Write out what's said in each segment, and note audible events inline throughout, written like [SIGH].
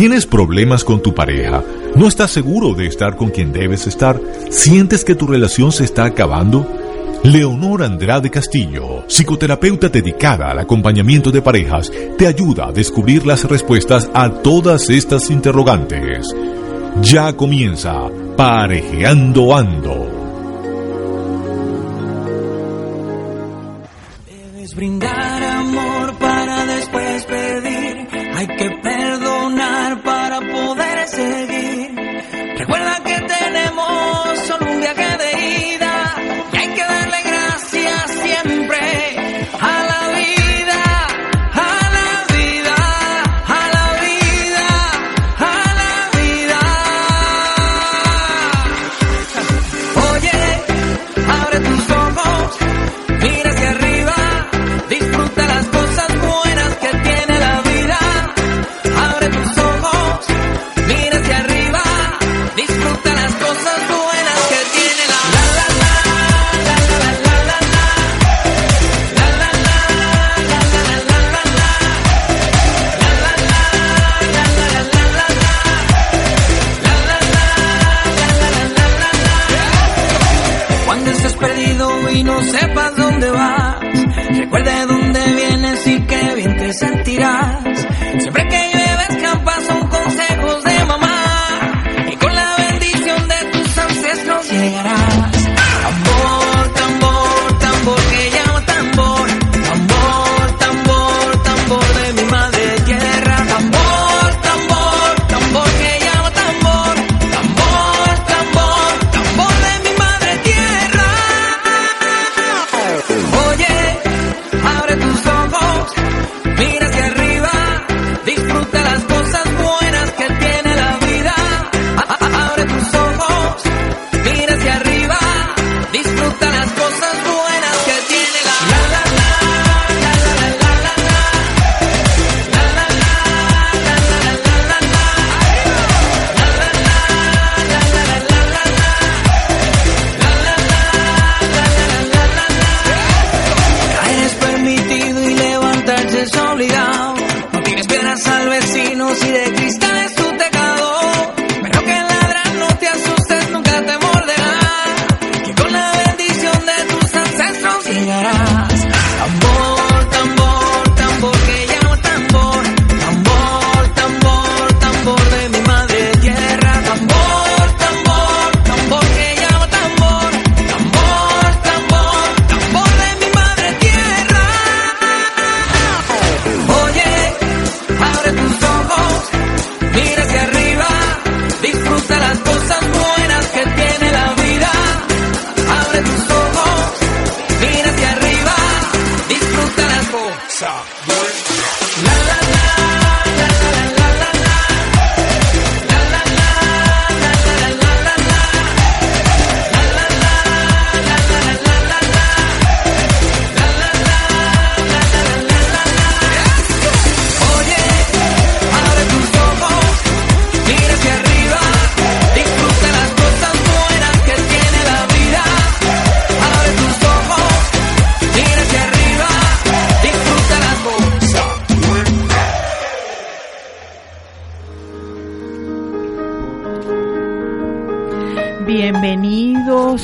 ¿Tienes problemas con tu pareja? ¿No estás seguro de estar con quien debes estar? ¿Sientes que tu relación se está acabando? Leonor Andrade Castillo, psicoterapeuta dedicada al acompañamiento de parejas, te ayuda a descubrir las respuestas a todas estas interrogantes. Ya comienza Parejeando Ando. Debes brindar amor para después pedir. Hay que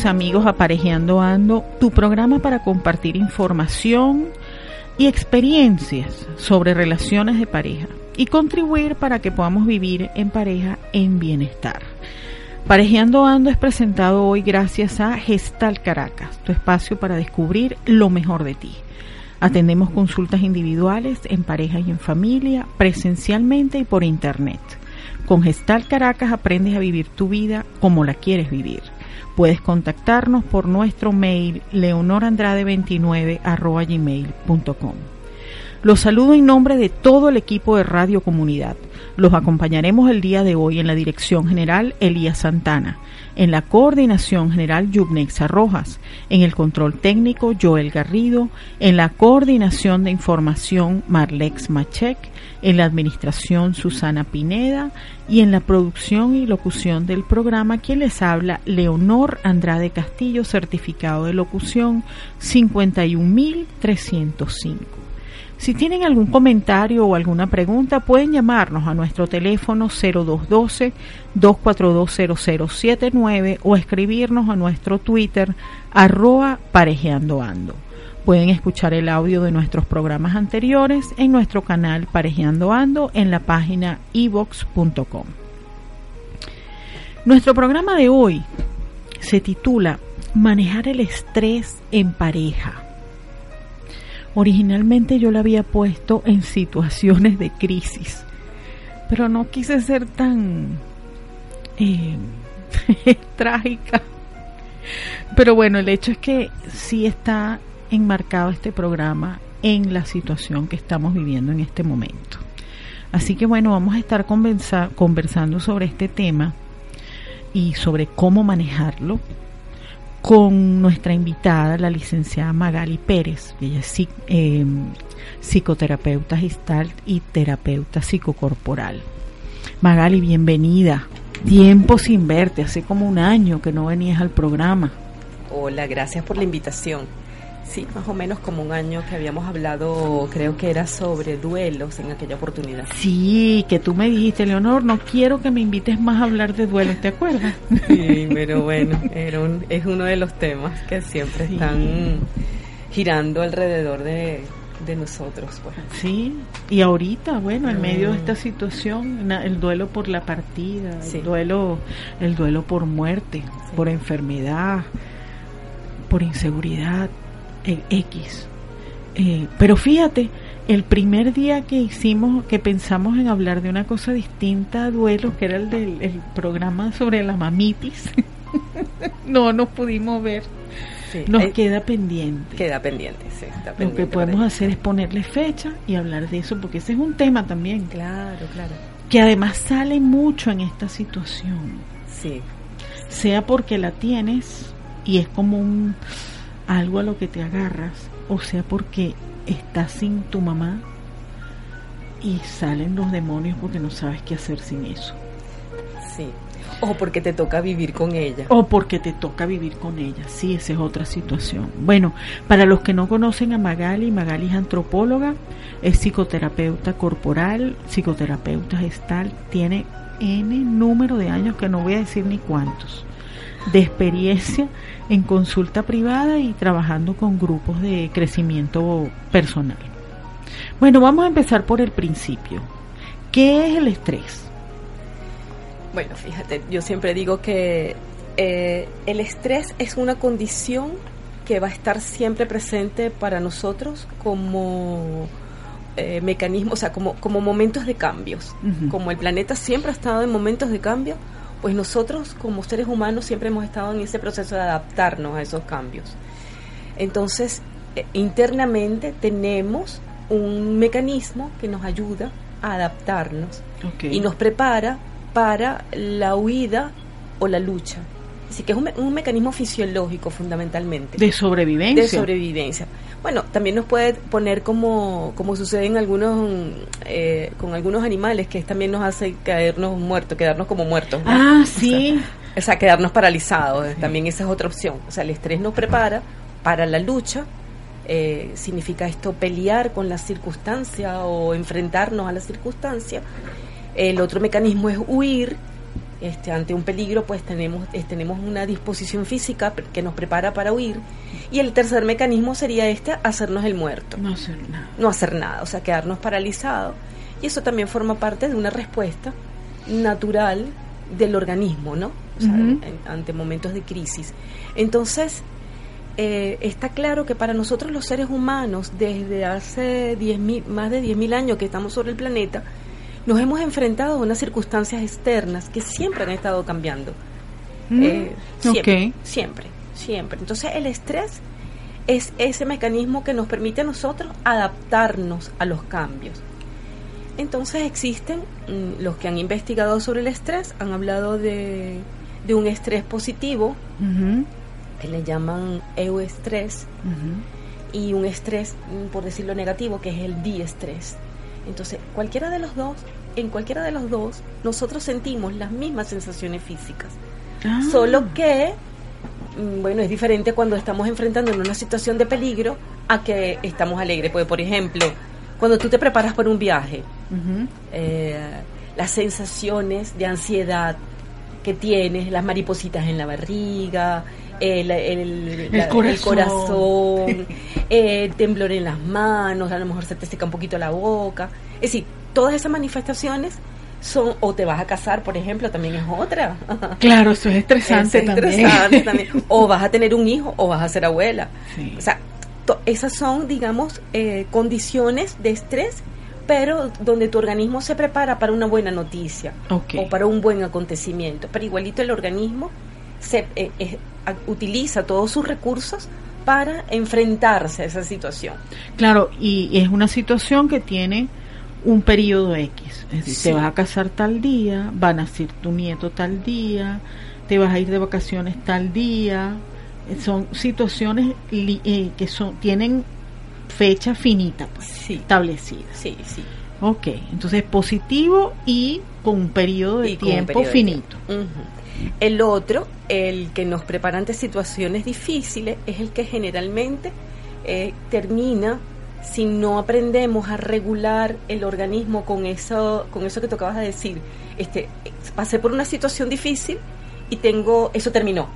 amigos Aparejeando Ando, tu programa para compartir información y experiencias sobre relaciones de pareja y contribuir para que podamos vivir en pareja en bienestar. Parejeando Ando es presentado hoy gracias a Gestal Caracas, tu espacio para descubrir lo mejor de ti. Atendemos consultas individuales, en pareja y en familia, presencialmente y por internet. Con Gestal Caracas aprendes a vivir tu vida como la quieres vivir. Puedes contactarnos por nuestro mail leonorandrade29 Los saludo en nombre de todo el equipo de Radio Comunidad. Los acompañaremos el día de hoy en la dirección general Elías Santana en la coordinación general Yubnexa Rojas, en el control técnico Joel Garrido, en la coordinación de información Marlex Machek, en la administración Susana Pineda y en la producción y locución del programa quien les habla Leonor Andrade Castillo, certificado de locución 51305. Si tienen algún comentario o alguna pregunta, pueden llamarnos a nuestro teléfono 0212-2420079 o escribirnos a nuestro Twitter arroba parejeandoando. Pueden escuchar el audio de nuestros programas anteriores en nuestro canal Parejeando Ando en la página evox.com. Nuestro programa de hoy se titula Manejar el estrés en pareja. Originalmente yo la había puesto en situaciones de crisis, pero no quise ser tan eh, [LAUGHS] trágica. Pero bueno, el hecho es que sí está enmarcado este programa en la situación que estamos viviendo en este momento. Así que bueno, vamos a estar conversando sobre este tema y sobre cómo manejarlo con nuestra invitada, la licenciada Magali Pérez. Ella es eh, psicoterapeuta gestalt y terapeuta psicocorporal. Magali, bienvenida. Tiempo sin verte, hace como un año que no venías al programa. Hola, gracias por la invitación. Sí, más o menos como un año que habíamos hablado, creo que era sobre duelos en aquella oportunidad. Sí, que tú me dijiste, Leonor, no quiero que me invites más a hablar de duelos, ¿te acuerdas? [LAUGHS] Sí, pero bueno, era es uno de los temas que siempre están girando alrededor de, nosotros. Pues. Sí, y ahorita, bueno, en medio de mm. esta situación, el duelo por la partida, el duelo, el duelo por muerte, por enfermedad, por inseguridad, X. Eh, pero fíjate, el primer día que hicimos, que pensamos en hablar de una cosa distinta a duelo, que era el del programa sobre la mamitis, [LAUGHS] no nos pudimos ver. nos eh, queda pendiente. Queda pendiente, sí. Lo que podemos hacer es ponerle fecha y hablar de eso, porque ese es un tema también. Claro, claro. Que además sale mucho en esta situación. Sí. Sea porque la tienes y es como un algo a lo que te agarras, o sea porque estás sin tu mamá y salen los demonios porque no sabes qué hacer sin eso. Sí. O porque te toca vivir con ella. O porque te toca vivir con ella. Sí, esa es otra situación. Bueno, para los que no conocen a Magali, Magali es antropóloga, es psicoterapeuta corporal, psicoterapeuta gestal, tiene N número de años que no voy a decir ni cuántos, de experiencia en consulta privada y trabajando con grupos de crecimiento personal. Bueno, vamos a empezar por el principio. ¿Qué es el estrés? Bueno, fíjate, yo siempre digo que eh, el estrés es una condición que va a estar siempre presente para nosotros como eh, mecanismo, o sea, como, como momentos de cambios. Como el planeta siempre ha estado en momentos de cambio, pues nosotros como seres humanos siempre hemos estado en ese proceso de adaptarnos a esos cambios. Entonces, eh, internamente tenemos un mecanismo que nos ayuda a adaptarnos y nos prepara para la huida o la lucha. Así que es un, mecanismo fisiológico fundamentalmente. De sobrevivencia. De sobrevivencia. Bueno, también nos puede poner como, como sucede en algunos, eh, con algunos animales, que también nos hace caernos muertos, quedarnos como muertos. Ah, sí. O sea, quedarnos paralizados. También esa es otra opción. O sea, el estrés nos prepara para la lucha. Eh, significa esto pelear con la circunstancia o enfrentarnos a la circunstancia. El otro mecanismo es huir, este, ante un peligro, pues tenemos, tenemos una disposición física que nos prepara para huir. Y el tercer mecanismo sería este, hacernos el muerto. No hacer nada. No hacer nada, o sea, quedarnos paralizados. Y eso también forma parte de una respuesta natural del organismo, ¿no? O sea, ante momentos de crisis. Entonces, eh, está claro que para nosotros los seres humanos, desde hace más de 10.000 años que estamos sobre el planeta, nos hemos enfrentado a unas circunstancias externas que siempre han estado cambiando. Mm, eh, siempre, siempre, siempre. Entonces el estrés es ese mecanismo que nos permite a nosotros adaptarnos a los cambios. Entonces existen mm, los que han investigado sobre el estrés, han hablado de, de un estrés positivo, que le llaman euestrés, y un estrés, mm, por decirlo negativo, que es el diestrés. Entonces, cualquiera de los dos, en cualquiera de los dos, nosotros sentimos las mismas sensaciones físicas. Ah, Solo que, mm, bueno, es diferente cuando estamos enfrentando en una situación de peligro a que estamos alegres. Porque, por ejemplo, cuando tú te preparas para un viaje, eh, las sensaciones de ansiedad que tienes, las maripositas en la barriga, el, el- la- el corazón. corazón, eh, temblor en las manos, a lo mejor se te seca un poquito la boca. Es decir, todas esas manifestaciones son, o te vas a casar, por ejemplo, también es otra. [LAUGHS] Claro, eso es estresante Es también. estresante también. [LAUGHS] O vas a tener un hijo o vas a ser abuela. Sí. O sea, to- esas son, digamos, eh, condiciones de estrés, pero donde tu organismo se prepara para una buena noticia o para un buen acontecimiento. Pero igualito el organismo se eh, eh, utiliza todos sus recursos para enfrentarse a esa situación. Claro, y es una situación que tiene un periodo X. Es decir, Sí. te vas a casar tal día, va a nacer tu nieto tal día, te vas a ir de vacaciones tal día. Son situaciones li- eh, que son tienen fecha finita, pues, Sí. establecida. Sí, sí. Ok, entonces positivo y con un periodo de Y con un tiempo de finito. El otro, el que nos prepara ante situaciones difíciles, es el que generalmente eh, termina si no aprendemos a regular el organismo con eso, con eso que tú acabas de decir. Este, pasé por una situación difícil y tengo, eso terminó.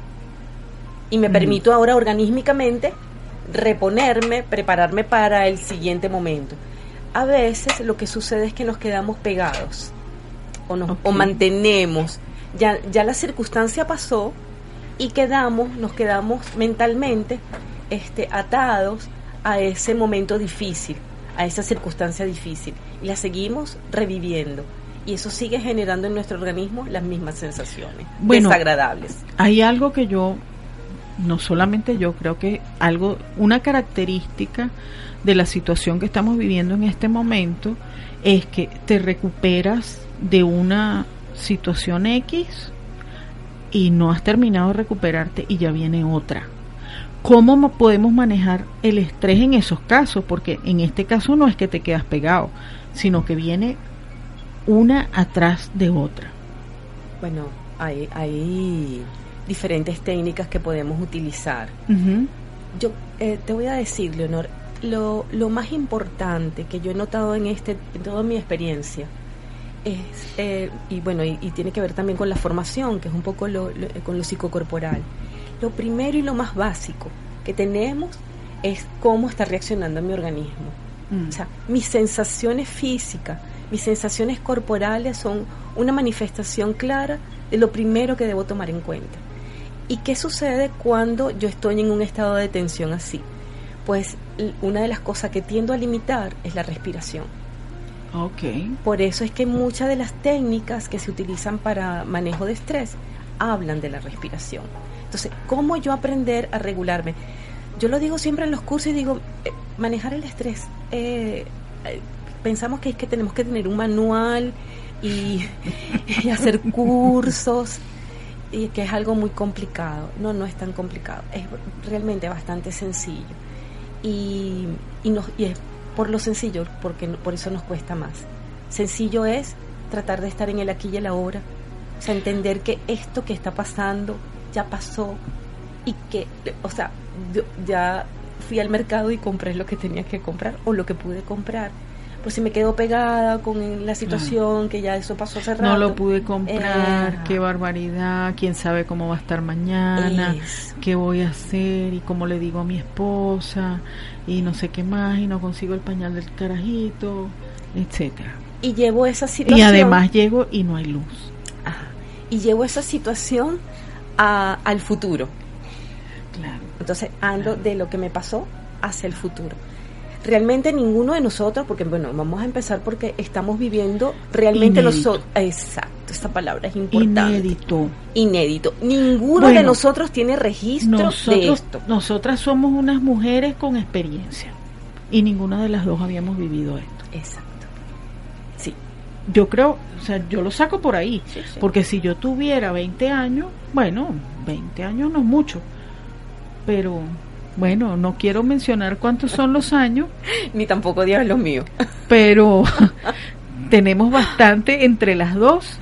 Y me Ujú. permito ahora organísmicamente reponerme, prepararme para el siguiente momento. A veces lo que sucede es que nos quedamos pegados o, nos, o mantenemos. Ya, ya la circunstancia pasó y quedamos, nos quedamos mentalmente este, atados a ese momento difícil, a esa circunstancia difícil. Y la seguimos reviviendo. Y eso sigue generando en nuestro organismo las mismas sensaciones Bueno. desagradables. Hay algo que yo, no solamente yo, creo que algo, una característica de la situación que estamos viviendo en este momento es que te recuperas de una situación X y no has terminado de recuperarte y ya viene otra. ¿Cómo mo- podemos manejar el estrés en esos casos? Porque en este caso no es que te quedas pegado, sino que viene una atrás de otra. Bueno, hay, hay diferentes técnicas que podemos utilizar. Yo eh, te voy a decir, Leonor, lo, lo más importante que yo he notado en este, en toda mi experiencia, es, eh, y bueno, y, y tiene que ver también con la formación, que es un poco lo, lo- con lo psicocorporal. Lo primero y lo más básico que tenemos es cómo está reaccionando mi organismo. Mm. O sea, mis sensaciones físicas, mis sensaciones corporales son una manifestación clara de lo primero que debo tomar en cuenta. ¿Y qué sucede cuando yo estoy en un estado de tensión así? Pues una de las cosas que tiendo a limitar es la respiración. Ok. Por eso es que muchas de las técnicas que se utilizan para manejo de estrés hablan de la respiración. Entonces, ¿cómo yo aprender a regularme? Yo lo digo siempre en los cursos y digo, eh, manejar el estrés. eh, eh, pensamos que es que tenemos que tener un manual y, [LAUGHS] y hacer cursos y que es algo muy complicado. No, no es tan complicado. Es realmente bastante sencillo. Y, y, nos, y es por lo sencillo, porque por eso nos cuesta más. Sencillo es tratar de estar en el aquí y el ahora. O sea, entender que esto que está pasando ya pasó y que, o sea, yo ya fui al mercado y compré lo que tenía que comprar o lo que pude comprar. Pues si me quedo pegada con la situación, que ya eso pasó hace rato. No lo pude comprar, Eh, qué barbaridad, quién sabe cómo va a estar mañana, qué voy a hacer y cómo le digo a mi esposa y no sé qué más y no consigo el pañal del carajito, etcétera. Y llevo esa situación. Y además llego y no hay luz. Ajá. y llevo esa situación a- al futuro. Claro. Entonces ando de lo que me pasó hacia el futuro. Realmente ninguno de nosotros, porque bueno, vamos a empezar porque estamos viviendo realmente nosotros, exacto, esta palabra es importante. Inédito. Inédito. Ninguno de nosotros tiene registro de Nosotros, esto. nosotras somos unas mujeres con experiencia y ninguna de las dos habíamos vivido esto. Exacto. Sí. Yo creo, o sea, yo lo saco por ahí, Sí, sí. porque si yo tuviera 20 años, bueno, 20 años no es mucho, pero bueno, no quiero mencionar cuántos son los años, [LAUGHS] Ni tampoco Dios los míos. pero [LAUGHS] [LAUGHS] tenemos bastante entre las dos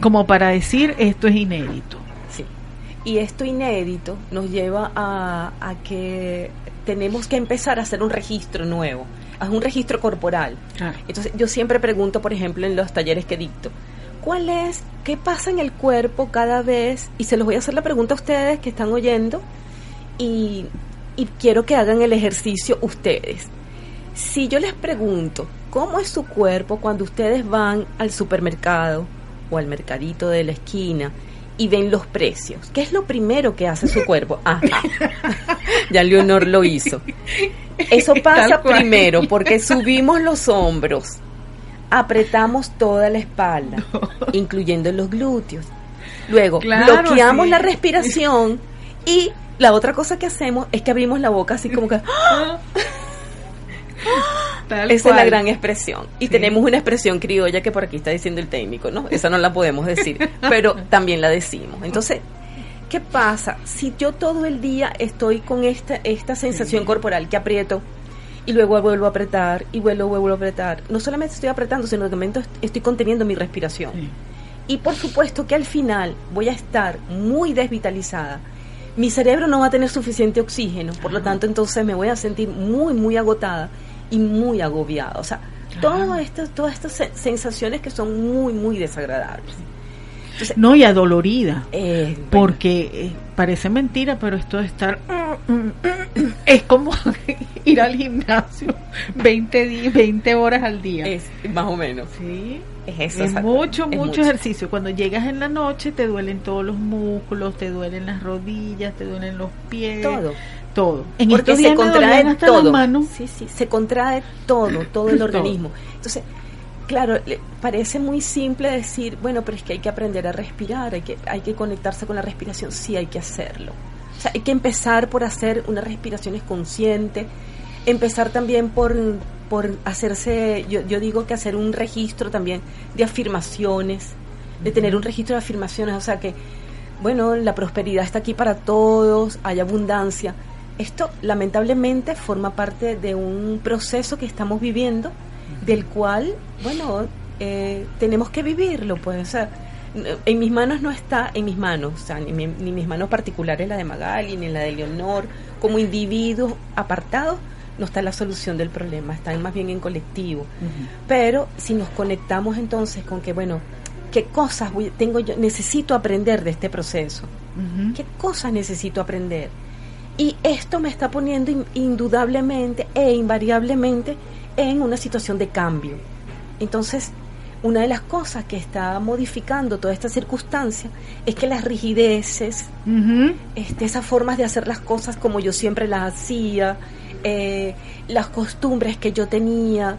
como para decir esto es inédito. Sí. Y esto inédito nos lleva a, a que tenemos que empezar a hacer un registro nuevo, a un registro corporal. Entonces, yo siempre pregunto, por ejemplo, en los talleres que dicto, ¿cuál es, qué pasa en el cuerpo cada vez? Y se los voy a hacer la pregunta a ustedes que están oyendo y, y quiero que hagan el ejercicio ustedes. Si yo les pregunto, ¿cómo es su cuerpo cuando ustedes van al supermercado o al mercadito de la esquina y ven los precios? ¿Qué es lo primero que hace su cuerpo? [LAUGHS] Ajá. [LAUGHS] ya Leonor lo hizo. Eso pasa primero porque subimos los hombros, apretamos toda la espalda, [LAUGHS] incluyendo los glúteos. Luego Claro, bloqueamos sí. la respiración y la otra cosa que hacemos es que abrimos la boca así como que. [LAUGHS] Tal esa es la gran expresión. Y Sí. tenemos una expresión criolla que por aquí está diciendo el técnico, ¿no? Esa no la podemos decir, [LAUGHS] pero también la decimos. Entonces, ¿qué pasa? Si yo todo el día estoy con esta, esta sensación corporal que aprieto y luego vuelvo a apretar y vuelvo, vuelvo a apretar, no solamente estoy apretando, sino que estoy conteniendo mi respiración. Sí. Y por supuesto que al final voy a estar muy desvitalizada. Mi cerebro no va a tener suficiente oxígeno, por lo tanto entonces me voy a sentir muy, muy agotada y muy agobiada. O sea, todas estas, todas estas se- sensaciones que son muy, muy desagradables. No, y adolorida. Eh, bueno, Porque eh, parece mentira, pero esto de estar es como [LAUGHS] ir al gimnasio 20, di- 20 horas al día. es más o menos. sí, Es eso. es exacto. mucho, Es mucho ejercicio. Cuando llegas en la noche te duelen todos los músculos, te duelen las rodillas, te duelen los pies, Todo. todo. En Porque estos se días me contrae hasta todo. manos. Sí, sí, se contrae todo, todo el Todo. organismo. Entonces, claro, parece muy simple decir, bueno, pero es que hay que aprender a respirar, hay que, hay que conectarse con la respiración, sí hay que hacerlo. O sea, hay que empezar por hacer unas respiraciones conscientes, empezar también por, por hacerse, yo, yo digo que hacer un registro también de afirmaciones, de tener un registro de afirmaciones, o sea que, bueno, la prosperidad está aquí para todos, hay abundancia. Esto lamentablemente forma parte de un proceso que estamos viviendo, del cual, bueno, eh, tenemos que vivirlo, pues, o sea, en mis manos no está, en mis manos, o sea, ni, mi- ni mis manos particulares, la de Magali, ni la de Leonor, como individuos apartados, no está la solución del problema, está más bien en colectivo. Pero si nos conectamos entonces con que, bueno, ¿qué cosas voy- tengo yo, necesito aprender de este proceso? ¿Qué cosas necesito aprender? Y esto me está poniendo in- indudablemente e invariablemente en una situación de cambio. Entonces, una de las cosas que está modificando toda esta circunstancia es que las rigideces, este, esas formas de hacer las cosas como yo siempre las hacía, eh, las costumbres que yo tenía,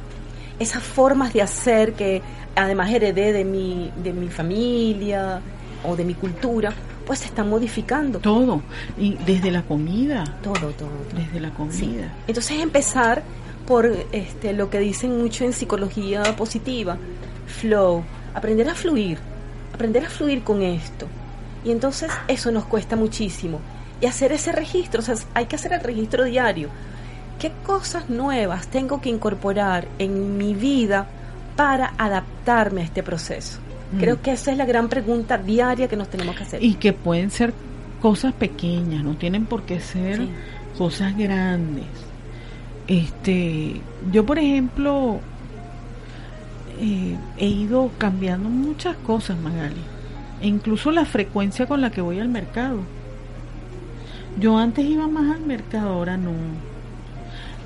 esas formas de hacer que además heredé de mi, de mi familia o de mi cultura, pues se están modificando. Todo. Y desde la comida. Todo, todo. todo. Desde la comida. Sí. Entonces empezar por este, lo que dicen mucho en psicología positiva, flow, aprender a fluir, aprender a fluir con esto. Y entonces eso nos cuesta muchísimo. Y hacer ese registro, o sea, hay que hacer el registro diario. ¿Qué cosas nuevas tengo que incorporar en mi vida para adaptarme a este proceso? Mm. Creo que esa es la gran pregunta diaria que nos tenemos que hacer. Y que pueden ser cosas pequeñas, no tienen por qué ser Sí. cosas grandes. Este, yo por ejemplo eh, he ido cambiando muchas cosas, Magali. E incluso la frecuencia con la que voy al mercado. Yo antes iba más al mercado, ahora no.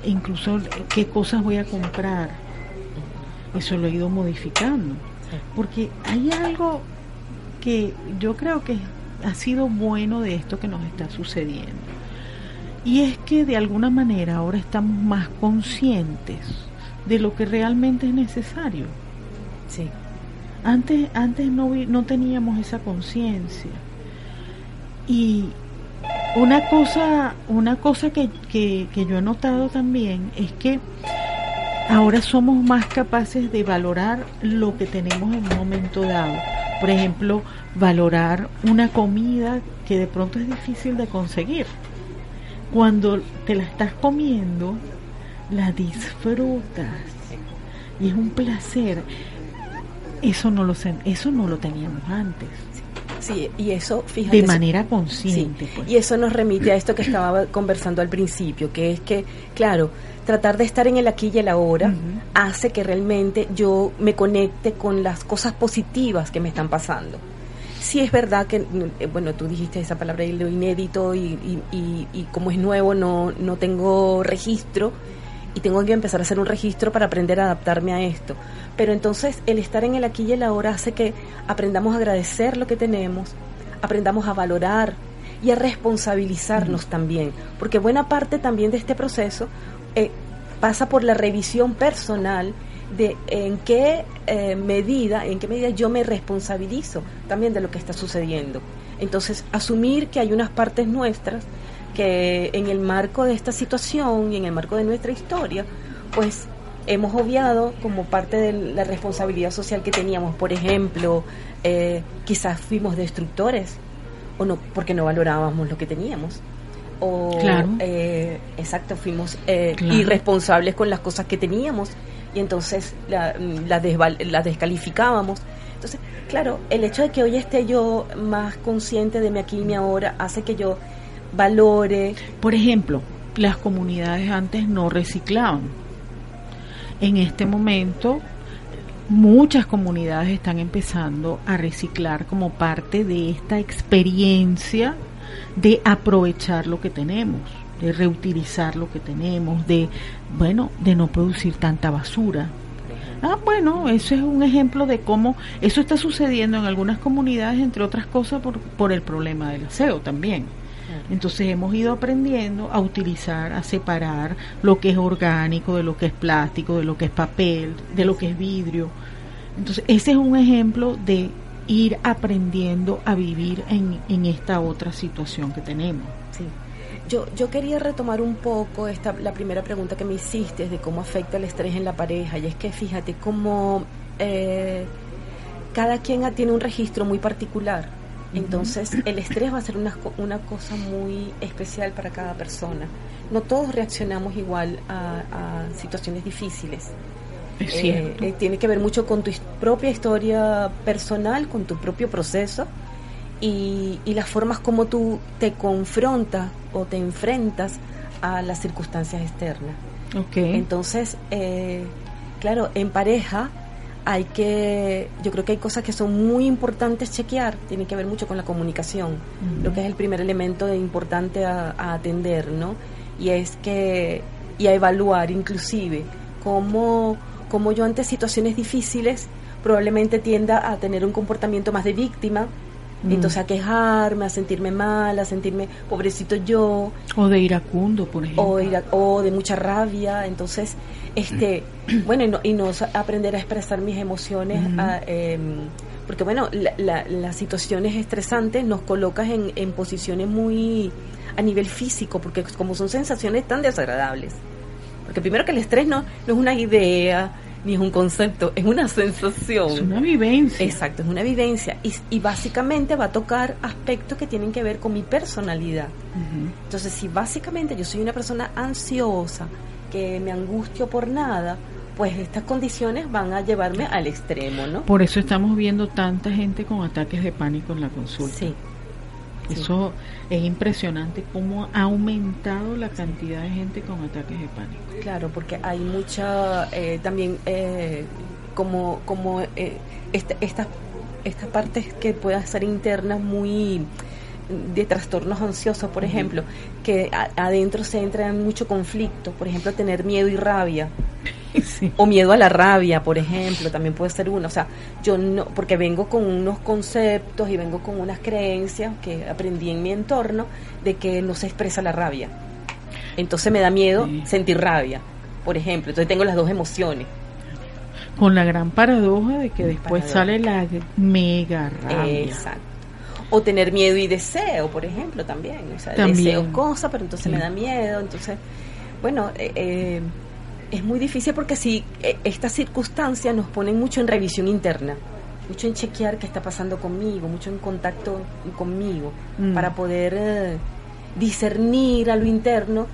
E incluso qué cosas voy a comprar. Eso lo he ido modificando. Porque hay algo que yo creo que ha sido bueno de esto que nos está sucediendo. Y es que de alguna manera ahora estamos más conscientes de lo que realmente es necesario. Sí. Antes, antes no, no teníamos esa conciencia. Y una cosa, una cosa que, que, que yo he notado también es que ahora somos más capaces de valorar lo que tenemos en un momento dado. Por ejemplo, valorar una comida que de pronto es difícil de conseguir. Cuando te la estás comiendo, la disfrutas y es un placer. Eso no lo eso no lo teníamos antes, Sí, y eso, fíjate. de manera Sí, consciente. pues. y eso nos remite a esto que estaba conversando al principio, que es que, claro, tratar de estar en el aquí y el ahora hace que realmente yo me conecte con las cosas positivas que me están pasando. Sí es verdad que, eh, bueno, tú dijiste esa palabra y lo inédito y, y, y- y como es nuevo no, no tengo registro y tengo que empezar a hacer un registro para aprender a adaptarme a esto. Pero entonces el estar en el aquí y el ahora hace que aprendamos a agradecer lo que tenemos, aprendamos a valorar y a responsabilizarnos también, porque buena parte también de este proceso eh, pasa por la revisión personal de en qué eh, medida, en qué medida yo me responsabilizo también de lo que está sucediendo. Entonces, asumir que hay unas partes nuestras que en el marco de esta situación y en el marco de nuestra historia, pues hemos obviado como parte de la responsabilidad social que teníamos. Por ejemplo, eh, quizás fuimos destructores o no, porque no valorábamos lo que teníamos. O, Claro. eh, exacto, fuimos eh, Claro. irresponsables con las cosas que teníamos y entonces la, la, descalificábamos. Entonces, claro, el hecho de que hoy esté yo más consciente de mi aquí y mi ahora hace que yo valore. Por ejemplo, las comunidades antes no reciclaban. En este momento, muchas comunidades están empezando a reciclar como parte de esta experiencia de aprovechar lo que tenemos, de reutilizar lo que tenemos, de, bueno, de no producir tanta basura. Ah, bueno, eso es un ejemplo de cómo eso está sucediendo en algunas comunidades, entre otras cosas, por, por el problema del aseo también. Entonces hemos ido aprendiendo a utilizar, a separar lo que es orgánico de lo que es plástico, de lo que es papel, de lo que es vidrio. Entonces ese es un ejemplo de ir aprendiendo a vivir en, en esta otra situación que tenemos. Yo, yo quería retomar un poco esta, la primera pregunta que me hiciste de cómo afecta el estrés en la pareja. Y es que fíjate cómo eh, cada quien tiene un registro muy particular. Entonces el estrés va a ser una, una cosa muy especial para cada persona. No todos reaccionamos igual a, a situaciones difíciles. Es Eh, cierto. eh, tiene que ver mucho con tu propia historia personal, con tu propio proceso y, y las formas como tú te confrontas o te enfrentas a las circunstancias externas. ok. Entonces, eh, claro, en pareja hay que, yo creo que hay cosas que son muy importantes chequear, tiene que ver mucho con la comunicación, Ujú. lo que es el primer elemento de importante a, a atender, ¿no? Y es que, y a evaluar inclusive cómo, cómo yo ante situaciones difíciles probablemente tienda a tener un comportamiento más de víctima, Mm. entonces a quejarme, a sentirme mal, a sentirme pobrecito yo, O de iracundo, por ejemplo. o, ira- o de mucha rabia. Entonces, este, bueno, y no, y no aprender a expresar mis emociones, a, em, porque bueno, la- la- las situaciones estresantes nos colocas en, en posiciones muy a nivel físico, porque como son sensaciones tan desagradables. Porque primero que el estrés no, no es una idea, ni es un concepto, es una sensación. es una vivencia. Exacto, es una vivencia y, y básicamente va a tocar aspectos que tienen que ver con mi personalidad. Entonces, si básicamente yo soy una persona ansiosa, que me angustio por nada, pues estas condiciones van a llevarme al extremo, ¿no? Por eso estamos viendo tanta gente con ataques de pánico en la consulta. Sí, sí. Es impresionante cómo ha aumentado la cantidad de gente con ataques de pánico. claro, porque hay mucha, eh, también eh, como, como eh, esta- estas estas partes que puedan ser internas muy de trastornos ansiosos, por ejemplo, que a- adentro se entra en mucho conflicto, por ejemplo, tener miedo y rabia. Sí. o miedo a la rabia, por ejemplo, también puede ser uno. O sea, yo no, porque vengo con unos conceptos y vengo con unas creencias que aprendí en mi entorno de que no se expresa la rabia. Entonces me da miedo Sí. sentir rabia, por ejemplo. Entonces tengo las dos emociones. Con la gran paradoja de que después Paradoja. sale la mega rabia. Exacto. O tener miedo y deseo, por ejemplo, también. O sea, También. deseo cosas, pero entonces Sí. me da miedo. Entonces, bueno, eh, eh, es muy difícil porque si eh, estas circunstancias nos ponen mucho en revisión interna, mucho en chequear qué está pasando conmigo, mucho en contacto conmigo, Mm. para poder eh, discernir a lo interno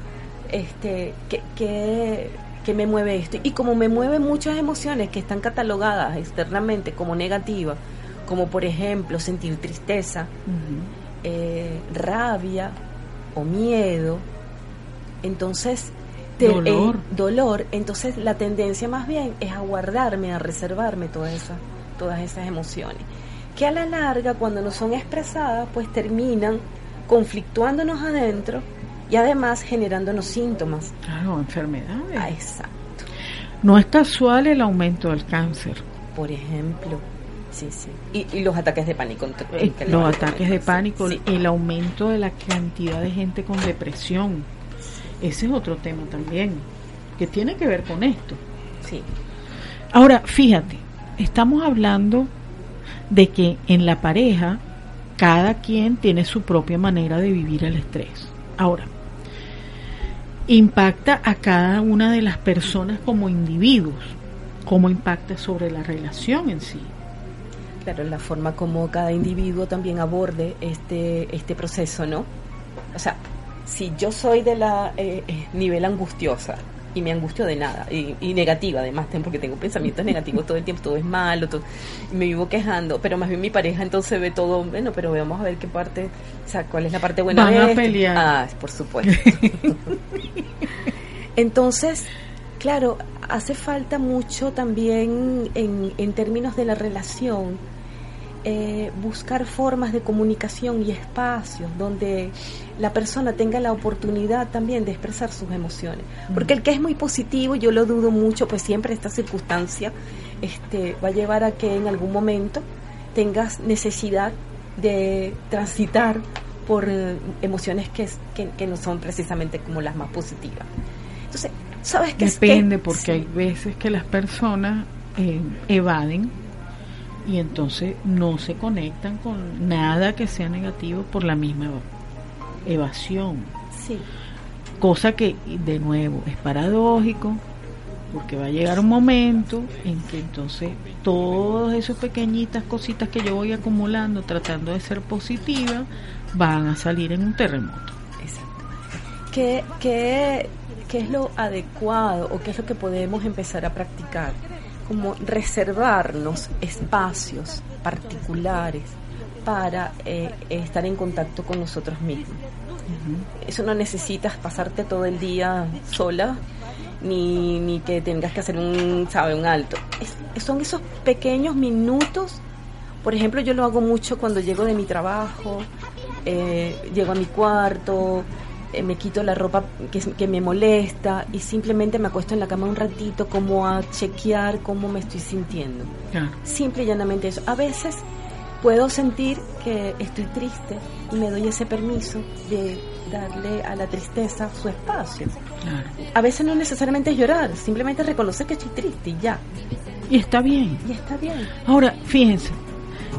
este, qué, qué- qué me mueve esto. Y como me mueven muchas emociones que están catalogadas externamente como negativas, como por ejemplo sentir tristeza, eh, rabia o miedo, entonces te- Dolor. eh, dolor, entonces la tendencia más bien es a guardarme, a reservarme todas esas, todas esas emociones, que a la larga cuando no son expresadas pues terminan conflictuándonos adentro y además generándonos síntomas. Claro, enfermedades. Ah, exacto. No es casual el aumento del cáncer. Por ejemplo, sí, sí. Y, y los ataques de pánico. Eh, los lo- ataques de pánico, sí. el aumento de la cantidad de gente con depresión. Ese es otro tema también, que tiene que ver con esto. Sí, Ahora, fíjate, estamos hablando de que en la pareja cada quien tiene su propia manera de vivir el estrés. Ahora, impacta a cada una de las personas como individuos, cómo impacta sobre la relación en sí. Claro, la forma como cada individuo también aborde este, este proceso, ¿no? O sea, si yo soy de la eh, eh, nivel angustiosa y me angustio de nada y, y negativa además porque tengo pensamientos negativos todo el tiempo todo es malo todo, y me vivo quejando pero más bien mi pareja entonces ve todo bueno pero vamos a ver qué parte o sea cuál es la parte buena Van de a esto. pelear. ah por supuesto [LAUGHS] entonces, claro, hace falta mucho también en, en términos de la relación, eh, buscar formas de comunicación y espacios donde la persona tenga la oportunidad también de expresar sus emociones. Porque el que es muy positivo, yo lo dudo mucho, pues siempre esta circunstancia este, va a llevar a que en algún momento tengas necesidad de transitar por eh, emociones que, que, que no son precisamente como las más positivas. Entonces, ¿sabes qué? es que- Depende, porque sí. hay veces que las personas eh, evaden y entonces no se conectan con nada que sea negativo por la misma eva- evasión. Sí, Cosa que, de nuevo, es paradójico, porque va a llegar un momento en que entonces todas esas pequeñitas cositas que yo voy acumulando tratando de ser positiva van a salir en un terremoto. exacto. ¿Qué, qué, qué es lo adecuado o qué es lo que podemos empezar a practicar? Como reservarnos espacios particulares para eh, estar en contacto con nosotros mismos. Eso no necesitas pasarte todo el día sola, ni, ni que tengas que hacer un, sabe, un alto. Es- son esos pequeños minutos. Por ejemplo, yo lo hago mucho cuando llego de mi trabajo, eh, llego a mi cuarto, eh, me quito la ropa que, que me molesta y simplemente me acuesto en la cama un ratito como a chequear cómo me estoy sintiendo. Claro. Simple y llanamente eso. A veces puedo sentir que estoy triste y me doy ese permiso de darle a la tristeza su espacio. Claro. A veces no necesariamente es llorar, simplemente reconocer que estoy triste y ya. Y está bien. Y está bien. Ahora, fíjense,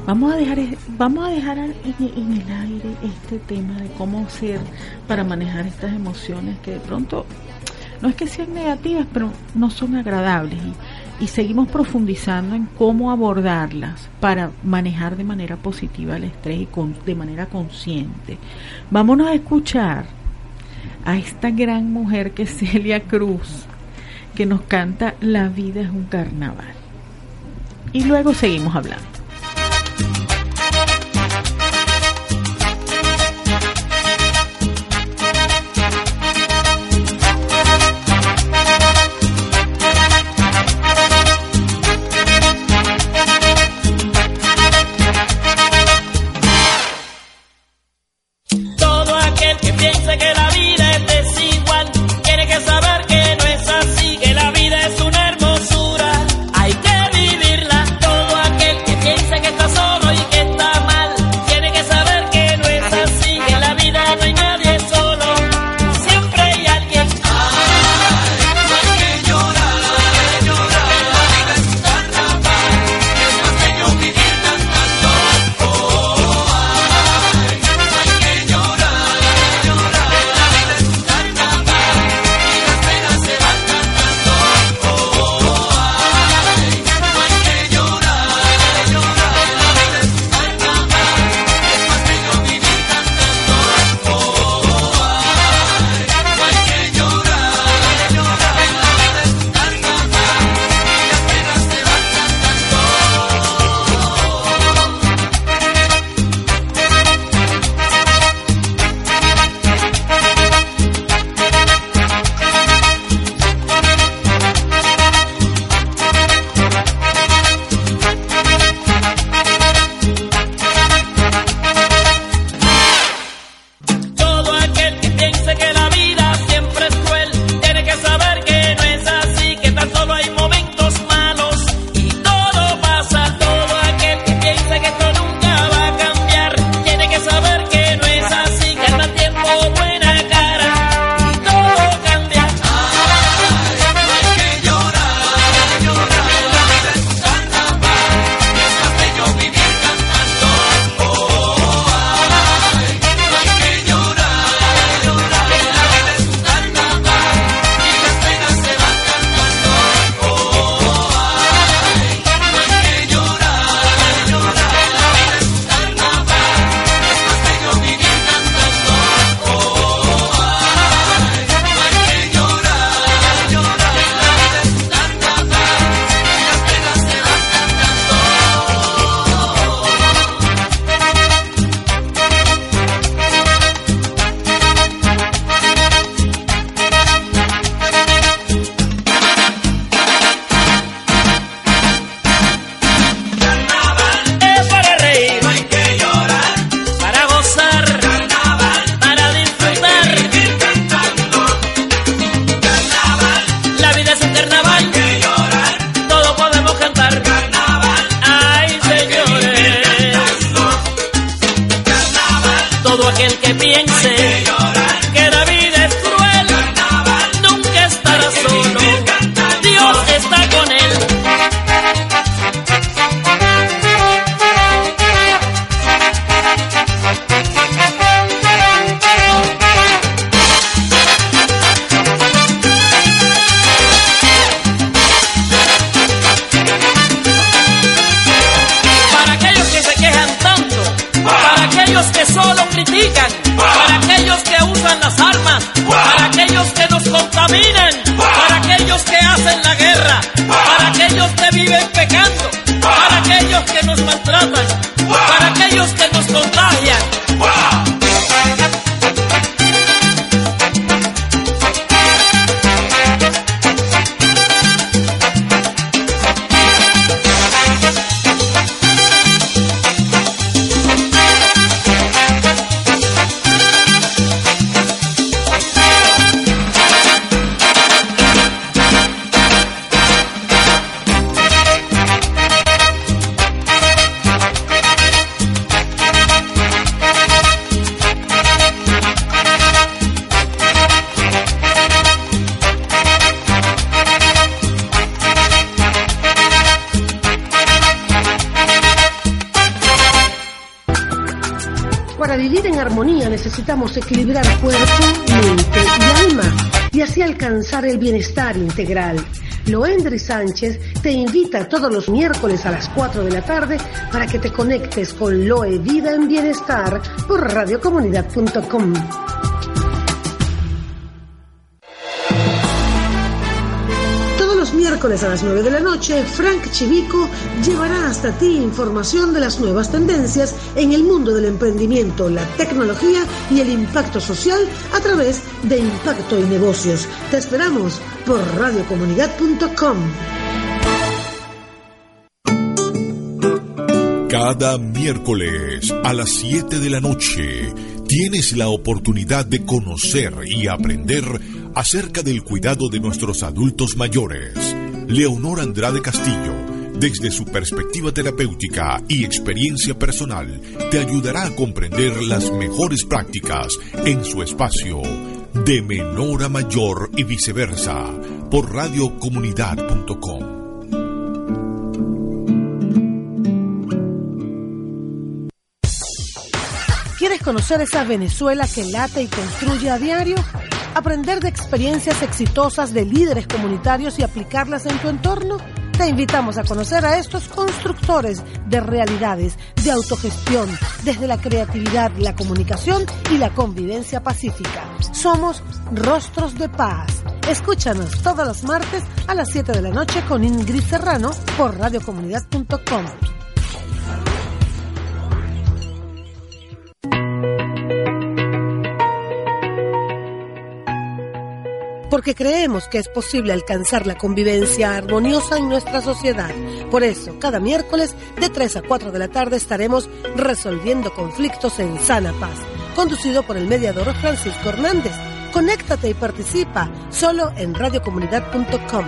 vamos a dejar, es- vamos a dejar en, en el aire este tema de cómo hacer para manejar estas emociones que de pronto no es que sean negativas, pero no son agradables. Y, y seguimos profundizando en cómo abordarlas para manejar de manera positiva el estrés y con, de manera consciente. Vámonos a escuchar a esta gran mujer que es Celia Cruz, que nos canta La vida es un carnaval. Y luego seguimos hablando. Piense que la vida necesitamos equilibrar cuerpo, mente y alma y así alcanzar el bienestar integral. Loendri Sánchez te invita todos los miércoles a las 4 de la tarde para que te conectes con Loe Vida en Bienestar por radiocomunidad.com. miércoles a las 9 de la noche, Frank Chivico llevará hasta ti información de las nuevas tendencias en el mundo del emprendimiento, la tecnología y el impacto social a través de Impacto y Negocios. Te esperamos por radiocomunidad.com. Cada miércoles a las 7 de la noche tienes la oportunidad de conocer y aprender acerca del cuidado de nuestros adultos mayores. Leonor Andrade Castillo, desde su perspectiva terapéutica y experiencia personal, te ayudará a comprender las mejores prácticas en su espacio de menor a mayor y viceversa por radiocomunidad.com. ¿Quieres conocer esa Venezuela que late y construye a diario? ¿Aprender de experiencias exitosas de líderes comunitarios y aplicarlas en tu entorno? Te invitamos a conocer a estos constructores de realidades, de autogestión, desde la creatividad, la comunicación y la convivencia pacífica. Somos Rostros de Paz. Escúchanos todos los martes a las 7 de la noche con Ingrid Serrano por radiocomunidad.com. porque creemos que es posible alcanzar la convivencia armoniosa en nuestra sociedad. Por eso, cada miércoles de 3 a 4 de la tarde estaremos resolviendo conflictos en sana paz, conducido por el mediador Francisco Hernández. Conéctate y participa solo en radiocomunidad.com.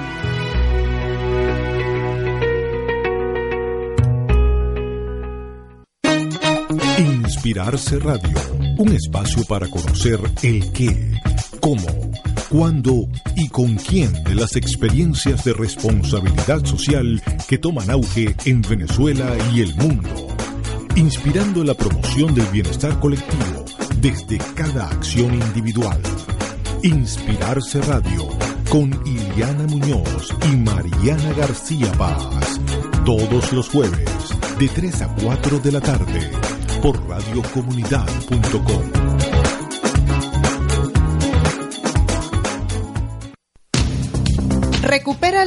Inspirarse Radio, un espacio para conocer el qué, cómo, cuándo y con quién de las experiencias de responsabilidad social que toman auge en Venezuela y el mundo, inspirando la promoción del bienestar colectivo desde cada acción individual. Inspirarse Radio con Iliana Muñoz y Mariana García Paz, todos los jueves de 3 a 4 de la tarde por radiocomunidad.com.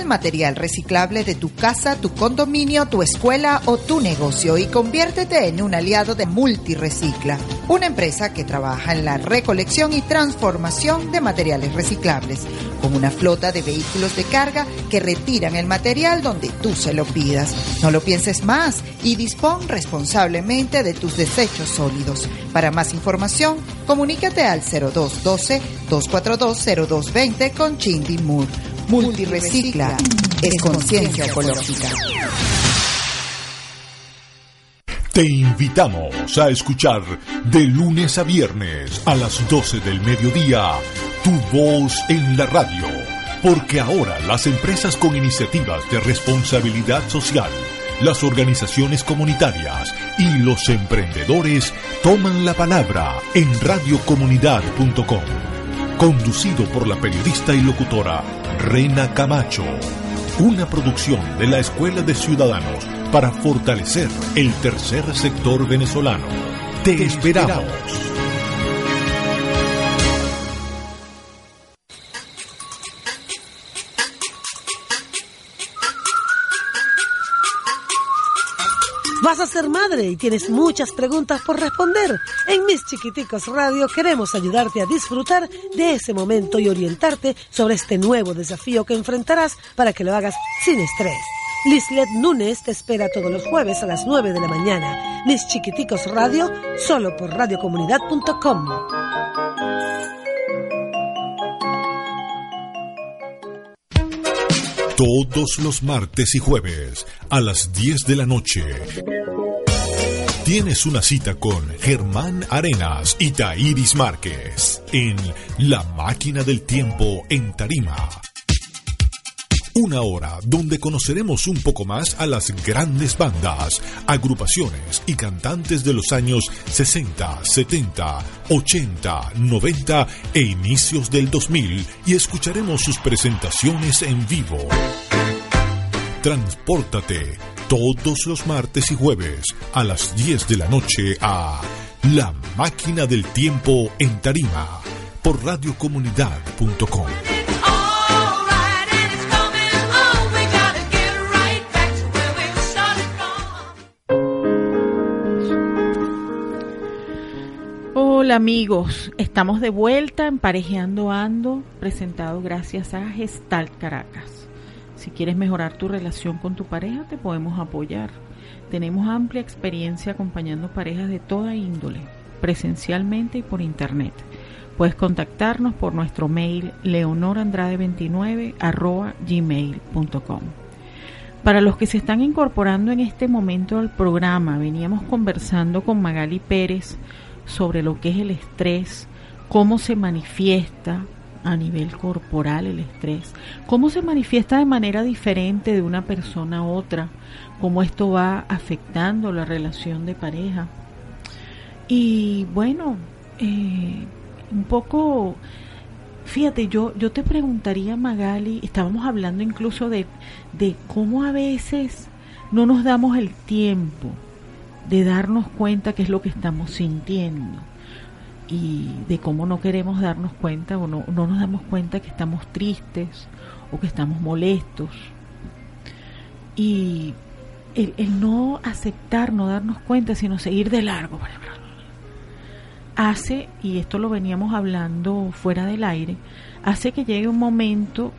material reciclable de tu casa, tu condominio, tu escuela o tu negocio y conviértete en un aliado de Multirecicla, una empresa que trabaja en la recolección y transformación de materiales reciclables, con una flota de vehículos de carga que retiran el material donde tú se lo pidas. No lo pienses más y dispón responsablemente de tus desechos sólidos. Para más información, comunícate al 0212-242-0220 con Chindy Moore. Multirecicla es conciencia ecológica. Te invitamos a escuchar de lunes a viernes a las 12 del mediodía Tu voz en la radio, porque ahora las empresas con iniciativas de responsabilidad social, las organizaciones comunitarias y los emprendedores toman la palabra en radiocomunidad.com. Conducido por la periodista y locutora Rena Camacho. Una producción de la Escuela de Ciudadanos para fortalecer el tercer sector venezolano. Te, esperamos. Vas a ser madre y tienes muchas preguntas por responder. En Mis Chiquiticos Radio queremos ayudarte a disfrutar de ese momento y orientarte sobre este nuevo desafío que enfrentarás para que lo hagas sin estrés. Lislet Núñez te espera todos los jueves a las 9 de la mañana. Mis Chiquiticos Radio, solo por radiocomunidad.com. Todos los martes y jueves a las 10 de la noche. Tienes una cita con Germán Arenas y Tairis Márquez en La Máquina del Tiempo en Tarima. Una hora donde conoceremos un poco más a las grandes bandas, agrupaciones y cantantes de los años 60, 70, 80, 90 e inicios del 2000 y escucharemos sus presentaciones en vivo. Transpórtate todos los martes y jueves a las 10 de la noche a La Máquina del Tiempo en Tarima por radiocomunidad.com. Hola amigos, estamos de vuelta en Parejeando Ando, presentado gracias a Gestalt Caracas. Si quieres mejorar tu relación con tu pareja, te podemos apoyar. Tenemos amplia experiencia acompañando parejas de toda índole, presencialmente y por internet. Puedes contactarnos por nuestro mail leonorandrade29 gmail.com. Para los que se están incorporando en este momento al programa, veníamos conversando con Magali Pérez sobre lo que es el estrés, cómo se manifiesta a nivel corporal el estrés, cómo se manifiesta de manera diferente de una persona a otra, cómo esto va afectando la relación de pareja. Y bueno, eh, un poco, fíjate, yo, yo te preguntaría, Magali, estábamos hablando incluso de, de cómo a veces no nos damos el tiempo de darnos cuenta qué es lo que estamos sintiendo y de cómo no queremos darnos cuenta o no, no nos damos cuenta que estamos tristes o que estamos molestos. Y el, el no aceptar, no darnos cuenta, sino seguir de largo, hace, y esto lo veníamos hablando fuera del aire, hace que llegue un momento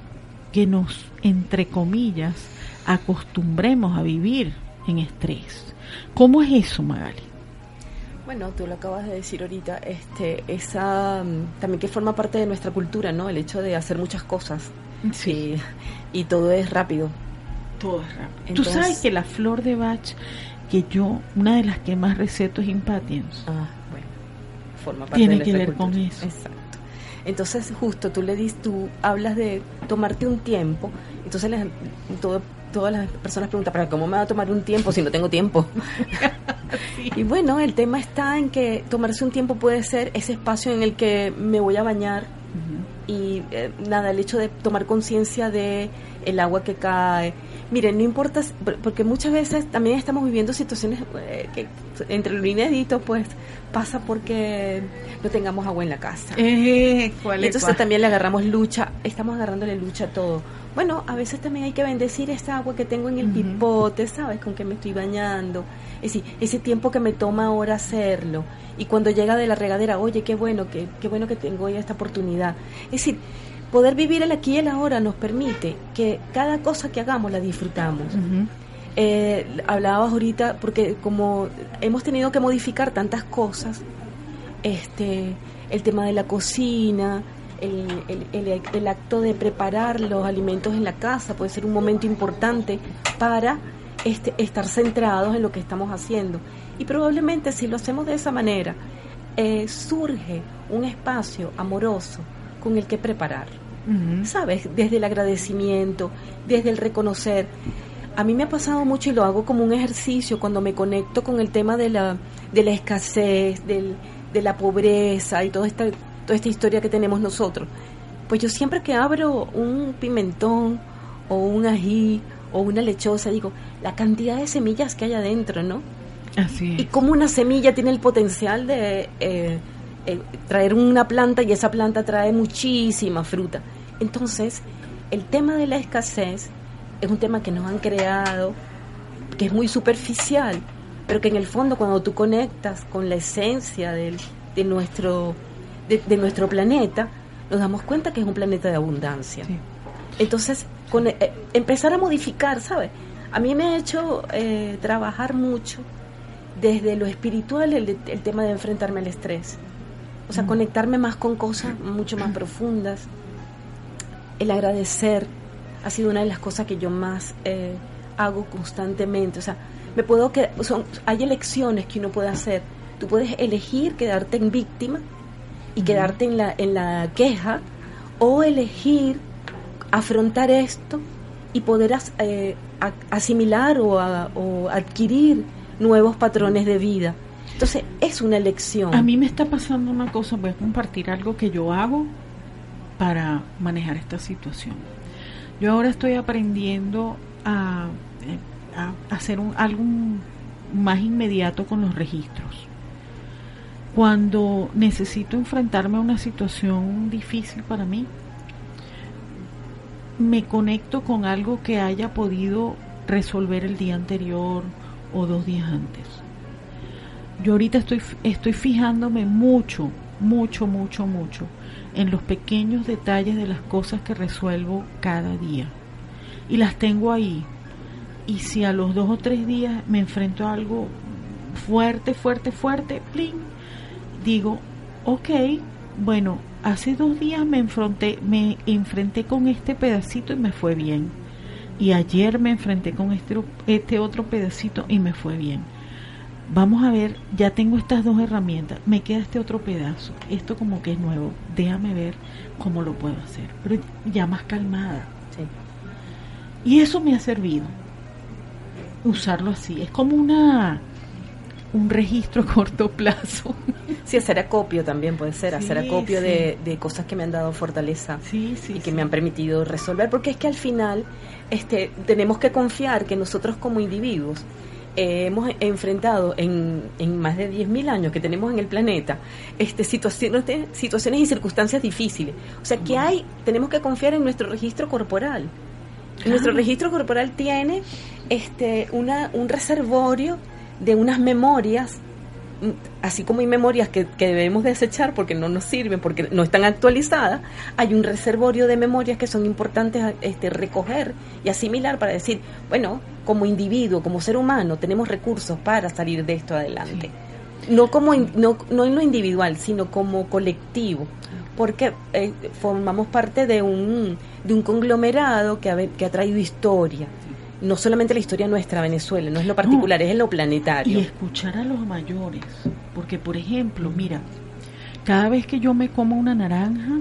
que nos, entre comillas, acostumbremos a vivir en estrés. ¿Cómo es eso, Magali? Bueno, tú lo acabas de decir ahorita, este, esa también que forma parte de nuestra cultura, ¿no? El hecho de hacer muchas cosas. Sí. Y, y todo es rápido. Todo es rápido. Tú sabes que la flor de Bach, que yo, una de las que más receto es Impatience. Ah, bueno, forma parte Tiene de que ver con eso. Exacto. Entonces, justo tú le dis, tú hablas de tomarte un tiempo. Entonces, les- todo- todas las personas preguntan, ¿pero cómo me va a tomar un tiempo si no tengo tiempo? [LAUGHS] Y bueno, el tema está en que tomarse un tiempo puede ser ese espacio en el que me voy a bañar y eh, nada, el hecho de tomar conciencia de el agua que cae. Miren, no importa, porque muchas veces también estamos viviendo situaciones eh, que entre lo inédito, pues pasa porque no tengamos agua en la casa. Eh, ¿cuál Y es entonces cuál? también le agarramos lucha, estamos agarrándole lucha a todo. Bueno, a veces también hay que bendecir esta agua que tengo en el Ujú. pipote, ¿sabes? Con que me estoy bañando. Es decir, ese tiempo que me toma ahora hacerlo. Y cuando llega de la regadera, oye, qué bueno, qué, qué bueno que tengo hoy esta oportunidad. Es decir, poder vivir el aquí y el ahora nos permite que cada cosa que hagamos la disfrutamos. Eh, hablabas ahorita, porque como hemos tenido que modificar tantas cosas, este, el tema de la cocina, el, el- el- el acto de preparar los alimentos en la casa puede ser un momento importante para este, estar centrados en lo que estamos haciendo. Y probablemente si lo hacemos de esa manera, eh, surge un espacio amoroso con el que preparar. ¿Sabes? Desde el agradecimiento, desde el reconocer. A mí me ha pasado mucho y lo hago como un ejercicio cuando me conecto con el tema de la, de la escasez, del, de la pobreza y toda esta, toda esta historia que tenemos nosotros. Pues yo siempre que abro un pimentón o un ají o una lechosa, digo, la cantidad de semillas que hay adentro, ¿no? Así Y es. cómo una semilla tiene el potencial de eh, eh, traer una planta y esa planta trae muchísima fruta. Entonces, el tema de la escasez es un tema que nos han creado, que es muy superficial, pero que en el fondo cuando tú conectas con la esencia del, de, nuestro, de, de nuestro planeta, nos damos cuenta que es un planeta de abundancia. Sí. Entonces, con, eh, empezar a modificar, ¿sabes? A mí me ha hecho eh, trabajar mucho desde lo espiritual el, el tema de enfrentarme al estrés. O sea, conectarme más con cosas mucho más profundas. El agradecer ha sido una de las cosas que yo más eh, hago constantemente. O sea, me puedo que son hay elecciones que uno puede hacer. Tú puedes elegir quedarte en víctima y quedarte en la en la queja o elegir afrontar esto y poder as- eh, a- asimilar o, a- o adquirir nuevos patrones de vida. Entonces, es una elección. A mí me está pasando una cosa, voy a compartir algo que yo hago para manejar esta situación. Yo ahora estoy aprendiendo a, eh, a hacer un, algo más inmediato con los registros. Cuando necesito enfrentarme a una situación difícil para mí, me conecto con algo que haya podido resolver el día anterior o dos días antes. Yo ahorita estoy, estoy fijándome mucho, mucho, mucho, mucho en los pequeños detalles de las cosas que resuelvo cada día. Y las tengo ahí. Y si a los dos o tres días me enfrento a algo fuerte, fuerte, fuerte, pling, digo, ok, bueno, hace dos días me enfrenté, me enfrenté con este pedacito y me fue bien. Y ayer me enfrenté con este, este otro pedacito y me fue bien vamos a ver, ya tengo estas dos herramientas, me queda este otro pedazo, esto como que es nuevo, déjame ver cómo lo puedo hacer, pero ya más calmada. Sí. Y eso me ha servido, usarlo así, es como una un registro a corto plazo. [LAUGHS] Sí, hacer acopio también puede ser, hacer acopio sí. De, de cosas que me han dado fortaleza Sí, y que me han permitido resolver, porque es que al final este, tenemos que confiar que nosotros como individuos eh, hemos enfrentado en, en más de 10.000 años que tenemos en el planeta este, situaciones, de- situaciones y circunstancias difíciles. O sea, que hay, tenemos que confiar en nuestro registro corporal. Nuestro registro corporal tiene este, una, un reservorio de unas memorias así como hay memorias que, que debemos desechar porque no nos sirven, porque no están actualizadas, hay un reservorio de memorias que son importantes este, recoger y asimilar para decir, bueno, como individuo, como ser humano, tenemos recursos para salir de esto adelante. No, como in- no, no en lo individual, sino como colectivo, porque eh, formamos parte de un, de un conglomerado que ha, que ha traído historia. No solamente la historia nuestra, Venezuela, no es lo particular, es en lo planetario. Y escuchar a los mayores, porque por ejemplo, mira, cada vez que yo me como una naranja,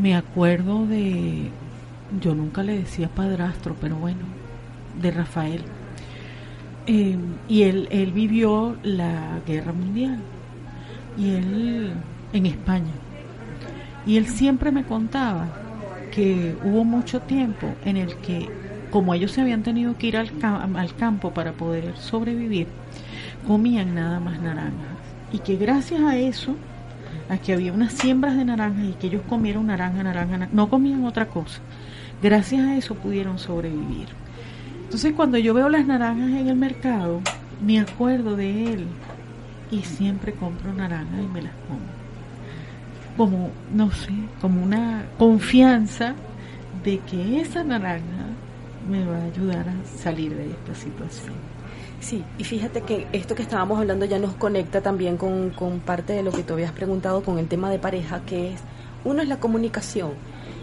me acuerdo de, yo nunca le decía padrastro, pero bueno, de Rafael. Eh, y él, él vivió la guerra mundial, y él en España. Y él siempre me contaba que hubo mucho tiempo en el que, como ellos se habían tenido que ir al, al campo para poder sobrevivir, comían nada más naranjas. Y que gracias a eso, a que había unas siembras de naranjas y que ellos comieron naranja, naranja, na- no comían otra cosa, gracias a eso pudieron sobrevivir. Entonces cuando yo veo las naranjas en el mercado, me acuerdo de él y siempre compro naranjas y me las como como, no sé, como una confianza de que esa naranja me va a ayudar a salir de esta situación. Sí, y fíjate que esto que estábamos hablando ya nos conecta también con, con parte de lo que tú habías preguntado con el tema de pareja, que es, uno es la comunicación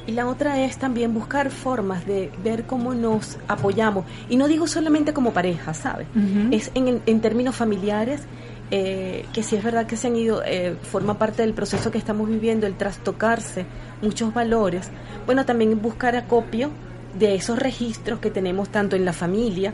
y la otra es también buscar formas de ver cómo nos apoyamos. Y no digo solamente como pareja, ¿sabes? Es en, en términos familiares, eh, que si es verdad que se han ido, eh, forma parte del proceso que estamos viviendo, el trastocarse muchos valores. Bueno, también buscar acopio de esos registros que tenemos tanto en la familia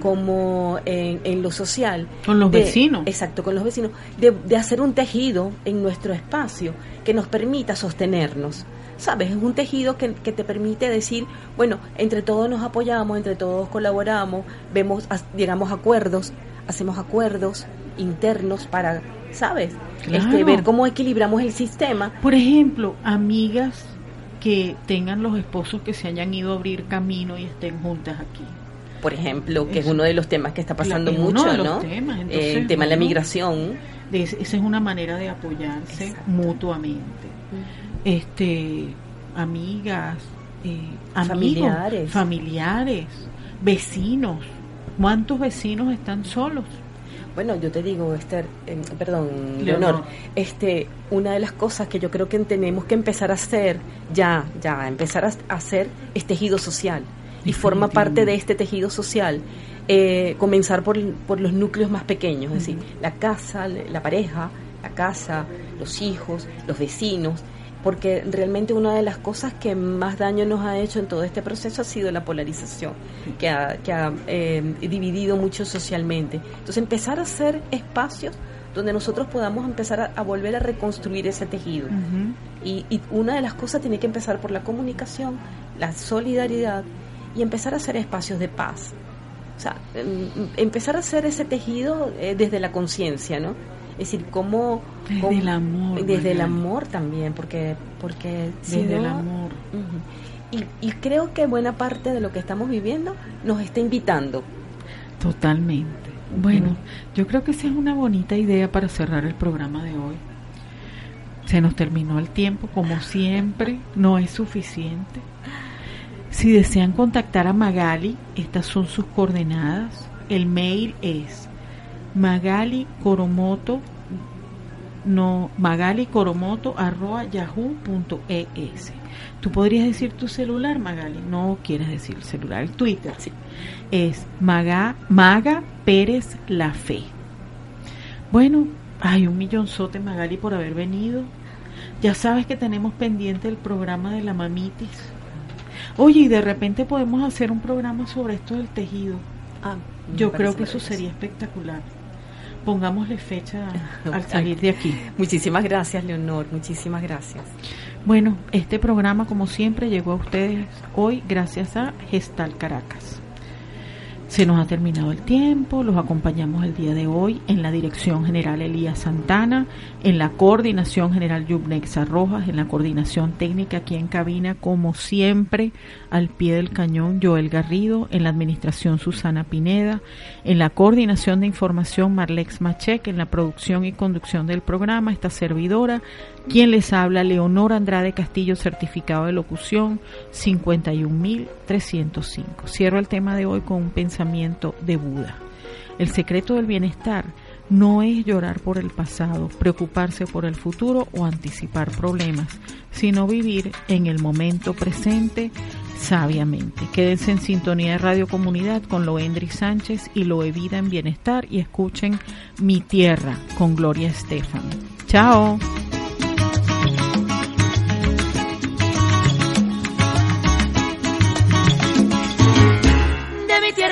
como en, en lo social. Con los De- vecinos. Exacto, con los vecinos. De, de hacer un tejido en nuestro espacio que nos permita sostenernos. ¿Sabes? Es un tejido que, que te permite decir, bueno, entre todos nos apoyamos, entre todos colaboramos, vemos, llegamos a acuerdos, hacemos acuerdos internos para, ¿sabes? Claro. Este, ver cómo equilibramos el sistema. Por ejemplo, amigas que tengan los esposos que se hayan ido a abrir camino y estén juntas aquí. por ejemplo, que es uno de los temas que está pasando Es uno mucho, de los ¿no? temas, Eh, entonces, el tema de la migración. De esa es una manera de apoyarse Exacto. mutuamente. Este, amigas, eh, amigos, Familiares. familiares, vecinos. ¿Cuántos vecinos están solos? Bueno, yo te digo, Esther, eh, perdón, Leonor. Leonor, este, una de las cosas que yo creo que tenemos que empezar a hacer, ya, ya, empezar a a hacer es tejido social. Y forma parte de este tejido social eh, comenzar por, por los núcleos más pequeños, es decir, la casa, la pareja, la casa, los hijos, los vecinos, porque realmente una de las cosas que más daño nos ha hecho en todo este proceso ha sido la polarización, que ha, que ha eh, dividido mucho socialmente. Entonces empezar a hacer espacios donde nosotros podamos empezar a, a volver a reconstruir ese tejido. y, y una de las cosas tiene que empezar por la comunicación, la solidaridad y empezar a hacer espacios de paz. O sea, em, empezar a hacer ese tejido eh, desde la conciencia, ¿no? Es decir, cómo... Desde cómo- el amor, Desde el amor también, porque... porque si Desde el amor. Y creo que buena parte de lo que estamos viviendo nos está invitando. Totalmente. Bueno, yo creo que esa es una bonita idea para cerrar el programa de hoy. Se nos terminó el tiempo, como siempre, no es suficiente. Si desean contactar a Magali, estas son sus coordenadas. El mail es Magali Coromoto no Magali Coromoto arroba yahoo.es. Tú podrías decir tu celular, Magali. No quieres decir el celular, el Twitter. Sí. Es Maga, Maga Pérez La Fe. Bueno, hay un millonzote, Magali, por haber venido. Ya sabes que tenemos pendiente el programa de la mamitis. Oye, y de repente podemos hacer un programa sobre esto del tejido. Ah, Yo creo que eso sería espectacular. Pongámosle fecha [LAUGHS] al salir de aquí. Muchísimas gracias, Leonor. Muchísimas gracias. Bueno, este programa, como siempre, llegó a ustedes hoy gracias a Gestal Caracas. Se nos ha terminado el tiempo, los acompañamos el día de hoy en la Dirección General Elías Santana, en la Coordinación General Yubnexa Rojas, en la Coordinación Técnica aquí en cabina, como siempre, al pie del cañón Joel Garrido, en la Administración Susana Pineda, en la Coordinación de Información Marlex Machek, en la producción y conducción del programa, esta servidora, quien les habla, Leonor Andrade Castillo, certificado de locución 51305. Cierro el tema de hoy con un pensamiento de Buda. El secreto del bienestar no es llorar por el pasado, preocuparse por el futuro o anticipar problemas, sino vivir en el momento presente sabiamente. Quédense en sintonía de Radio Comunidad con Loendri Sánchez y Loe Vida en Bienestar y escuchen Mi Tierra con Gloria Estefan. Chao.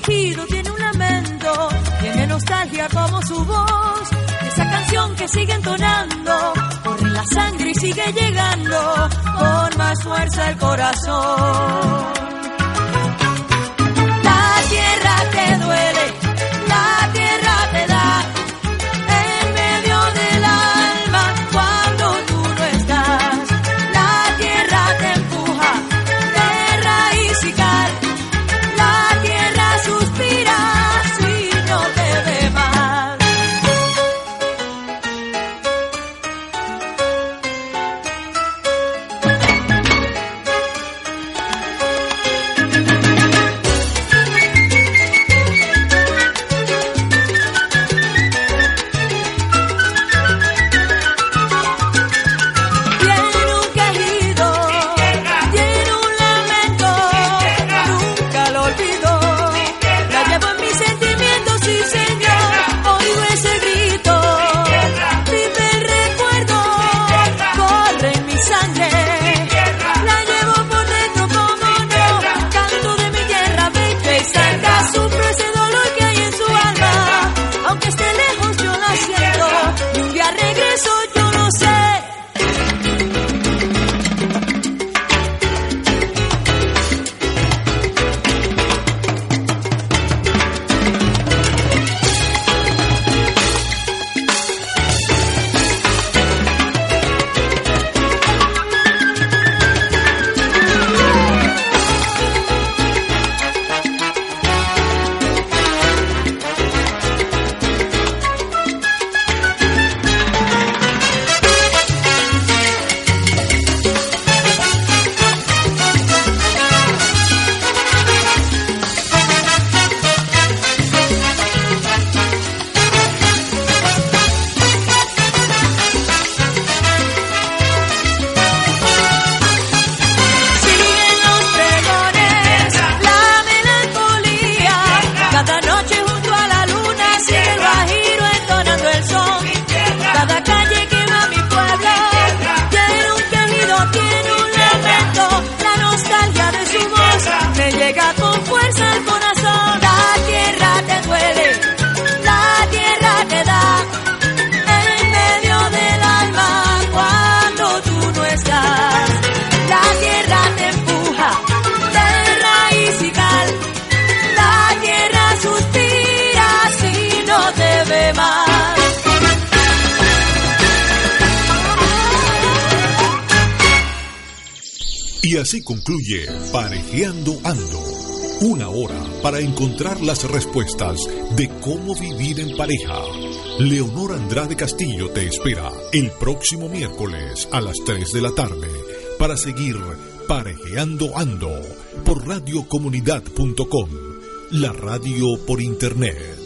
Tiene un lamento, tiene nostalgia como su voz. Esa canción que sigue entonando, corre la sangre y sigue llegando con más fuerza el corazón. La tierra te duele, para encontrar las respuestas de cómo vivir en pareja. Leonor Andrade Castillo te espera el próximo miércoles a las 3 de la tarde para seguir Parejeando Ando por radiocomunidad.com, la radio por internet.